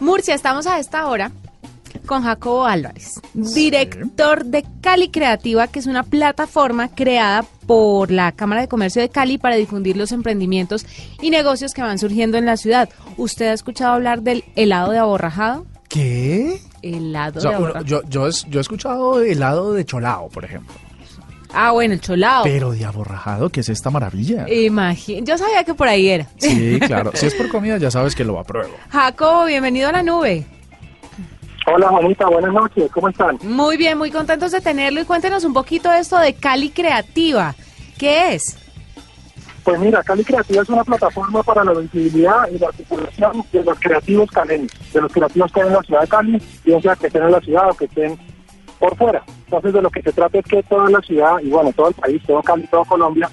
Murcia, estamos a esta hora con Jacobo Álvarez, director de Cali Creativa, que es una plataforma creada por la Cámara de Comercio de Cali para difundir los emprendimientos y negocios que van surgiendo en la ciudad. ¿Usted ha escuchado hablar del helado de aborrajado? ¿Qué? Helado O sea, de uno- aborrajado. yo, yo, yo he escuchado helado de cholao, por ejemplo. Ah, bueno, el cholao. Pero de aborrajado, ¿qué es esta maravilla? Imagín- Yo sabía que por ahí era. Sí, claro. Si es por comida, ya sabes que lo apruebo. Jacobo, bienvenido a la nube. Hola Juanita, buenas noches, ¿cómo están? Muy bien, muy contentos de tenerlo y cuéntenos un poquito de esto de Cali Creativa. ¿Qué es? Pues mira, Cali Creativa es una plataforma para la visibilidad y la articulación de los creativos caleños, de los creativos que hay en la ciudad de Cali, bien sea que estén en la ciudad o que estén por fuera. Entonces de lo que se trata es que toda la ciudad, y bueno, todo el país, todo Cali, todo Colombia,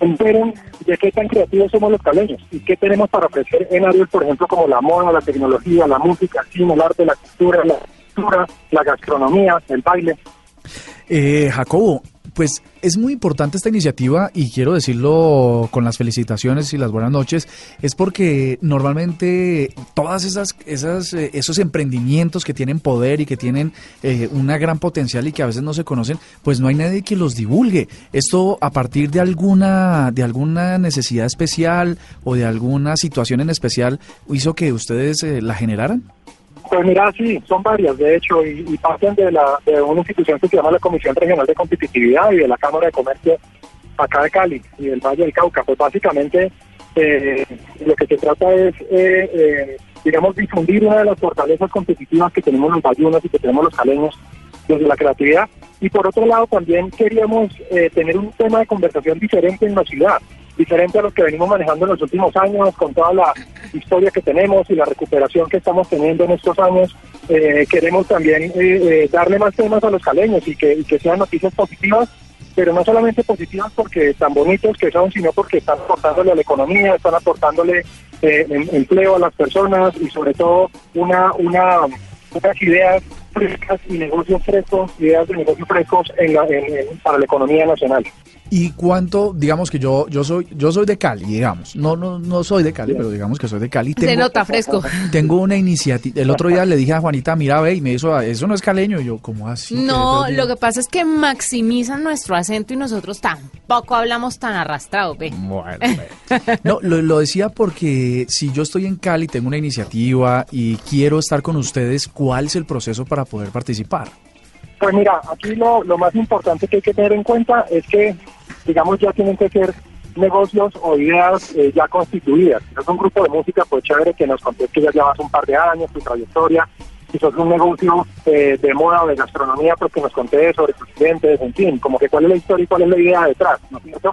enteren de qué tan creativos somos los caleños y qué tenemos para ofrecer en áreas, por ejemplo, como la moda, la tecnología, la música, el cine, el arte, la cultura, la cultura, la gastronomía, el baile. Eh, Jacobo, pues es muy importante esta iniciativa y quiero decirlo con las felicitaciones y las buenas noches, es porque normalmente todas esas, esas eh, esos emprendimientos que tienen poder y que tienen eh, una gran potencial y que a veces no se conocen, pues no hay nadie que los divulgue. Esto a partir de alguna de alguna necesidad especial o de alguna situación en especial hizo que ustedes eh, la generaran. Pues mira, sí, son varias, de hecho, y, parten de, la, de una institución que se llama la Comisión Regional de Competitividad y de la Cámara de Comercio acá de Cali y del Valle del Cauca. Pues básicamente eh, lo que se trata es, eh, eh, digamos, difundir una de las fortalezas competitivas que tenemos los bayunos y que tenemos los caleños desde la creatividad. Y por otro lado, también queríamos eh, tener un tema de conversación diferente en la ciudad, diferente a los que venimos manejando en los últimos años, con toda la historia que tenemos y la recuperación que estamos teniendo en estos años. Eh, queremos también eh, eh, darle más temas a los caleños y que, sean noticias positivas, pero no solamente positivas porque tan bonitos que son, sino porque están aportándole a la economía, están aportándole eh, em- empleo a las personas y sobre todo una, una, unas ideas frescas y negocios frescos, ideas de negocios frescos en la, en- para la economía nacional. ¿Y cuánto, digamos que yo yo soy yo soy de Cali, digamos. No no no soy de Cali, pero digamos que soy de Cali. Se Tengo, nota fresco. tengo una iniciativa. El otro día le dije a Juanita, mira, ve, y me hizo, eso no es caleño. Y yo, ¿cómo así? No, lo que pasa es que maximizan nuestro acento y nosotros tampoco hablamos tan arrastrado, ve. Bueno, bueno. No, lo, lo decía porque si yo estoy en Cali, tengo una iniciativa y quiero estar con ustedes, ¿cuál es el proceso para poder participar? Pues mira, aquí lo, lo más importante que hay que tener en cuenta es que, digamos, ya tienen que ser negocios o ideas eh, ya constituidas. Si sos un grupo de música, pues chévere que nos contés que ya llevas un par de años, tu trayectoria. Si sos un negocio eh, de moda o de gastronomía, pues que nos contés sobre tus clientes, en fin, como que cuál es la historia y cuál es la idea detrás, ¿no es cierto?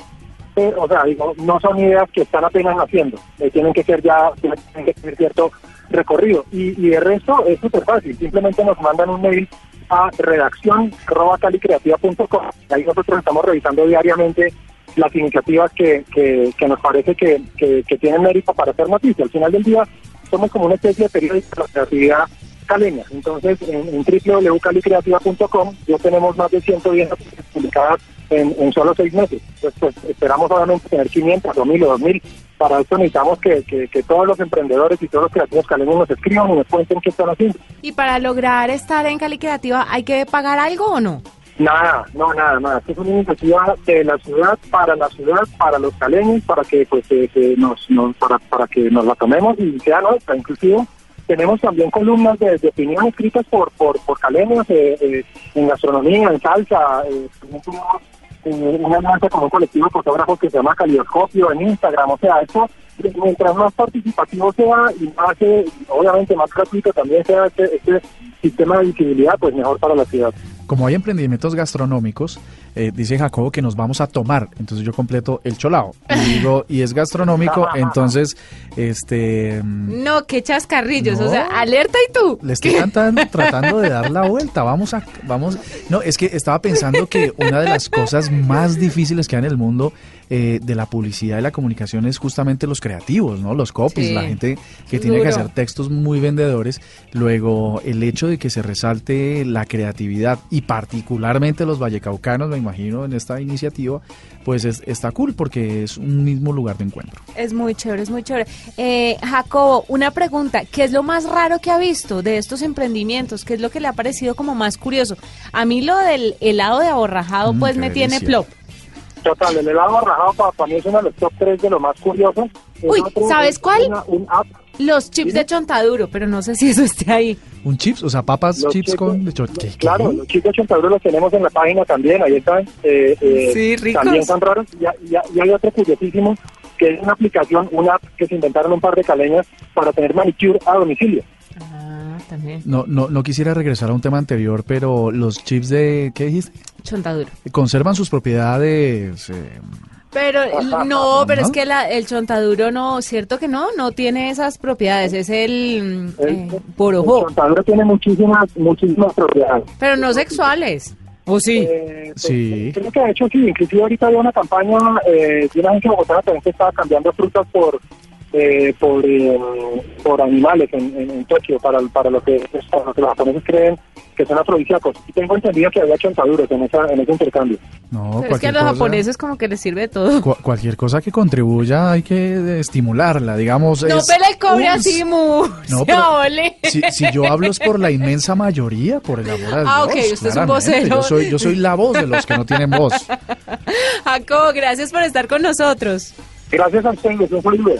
O sea, digo, no son ideas que están apenas naciendo, eh, tienen que ser ya, tienen que tener cierto recorrido. Y, y de resto es súper fácil, simplemente nos mandan un mail a redacción.calicreativa.com. Ahí nosotros estamos revisando diariamente las iniciativas que, que, nos parece que, que, que tienen mérito para hacer noticia. Al final del día somos como una especie de periódico de la creatividad caleña. Entonces, en, en www.calicreativa.com ya tenemos más de 110 noticias publicadas en, en solo seis meses. Entonces, pues, esperamos obviamente tener 500 o 1000 o 2000. Para esto necesitamos que, que, que todos los emprendedores y todos los creativos caleños nos escriban y nos cuenten qué están haciendo. Y para lograr estar en Cali Creativa, ¿hay que pagar algo o no? Nada, no, nada, nada. Esta es una iniciativa de la ciudad, para la ciudad, para los caleños, para que pues eh, que nos, nos- para, para que nos la tomemos y sea nuestra. Inclusive tenemos también columnas de, de opinión escritas por por, por caleños eh, eh, en gastronomía, en salsa. Tenemos eh, una alianza con un colectivo de fotógrafos que se llama Calidoscopio en Instagram. O sea, eso mientras más participativo sea y más, obviamente más gratuito también sea este, este sistema de visibilidad, pues mejor para la ciudad. Como hay emprendimientos gastronómicos, eh, dice Jacobo que nos vamos a tomar. Entonces yo completo el cholao. Y digo, y es gastronómico, entonces, este... mm, No, qué chascarrillos. No. O sea, alerta y tú. Le estoy cantando, tratando de dar la vuelta. Vamos a, vamos. No, es que estaba pensando que una de las cosas más difíciles que hay en el mundo eh, de la publicidad y la comunicación es justamente los creativos, ¿no? Los copies, Sí. la gente que tiene que hacer textos muy vendedores. Luego, el hecho de que se resalte la creatividad y particularmente los vallecaucanos, me imagino, en esta iniciativa, pues es, está cool porque es un mismo lugar de encuentro. Es muy chévere, es muy chévere. Eh, Jacobo, una pregunta, ¿qué es lo más raro que ha visto de estos emprendimientos? ¿Qué es lo que le ha parecido como más curioso? A mí lo del helado de aborrajado Mm, pues me tiene plop. Total, el helado rajado para, mí es uno de los top 3 de los más curiosos. Uy, otro ¿sabes es cuál? una- un app, Los chips de chontaduro, pero no sé si eso esté ahí. ¿Un chips? O sea, papas los chips chips con... de-. Claro, los chips de 80 euros los tenemos en la página también, ahí están. eh, eh, Sí, ricos. También son raros. Y, y- y hay otro curiosísimo, que es una aplicación, una app que se inventaron un par de caleñas para tener manicure a domicilio. Ah, también. No, no, no quisiera regresar a un tema anterior, pero los chips de... ¿Qué dijiste? Chontaduro. Conservan sus propiedades... eh, Pero no, pero ¿No? es que la- el chontaduro no, ¿cierto que no? No tiene esas propiedades, es el mm, El, eh, el borojo, chontaduro tiene muchísimas, muchísimas propiedades. pero no sexuales. ¿O sí? Eh, pues, Sí. Creo que de hecho sí, inclusive ahorita había una campaña eh, de una agencia bogotana también que estaba cambiando frutas por eh, por eh, por animales en, en, en Tokio para, para lo que pues, para lo que los japoneses creen que son afrodisíacos. Y tengo entendido que había chontaduros en esa en ese intercambio. no, Pero es que a cualquier los cosa- japoneses como que les sirve de todo. Cu- cualquier cosa que contribuya hay que estimularla, digamos. No es pele el cobre así, mu. No. Si, si yo hablo es por la inmensa mayoría, por el amor a Dios. Ah, ok, usted es un vocero. Yo soy, yo soy la voz de los que no tienen voz. Jacobo, gracias por estar con nosotros. Gracias a ustedes, un saludo.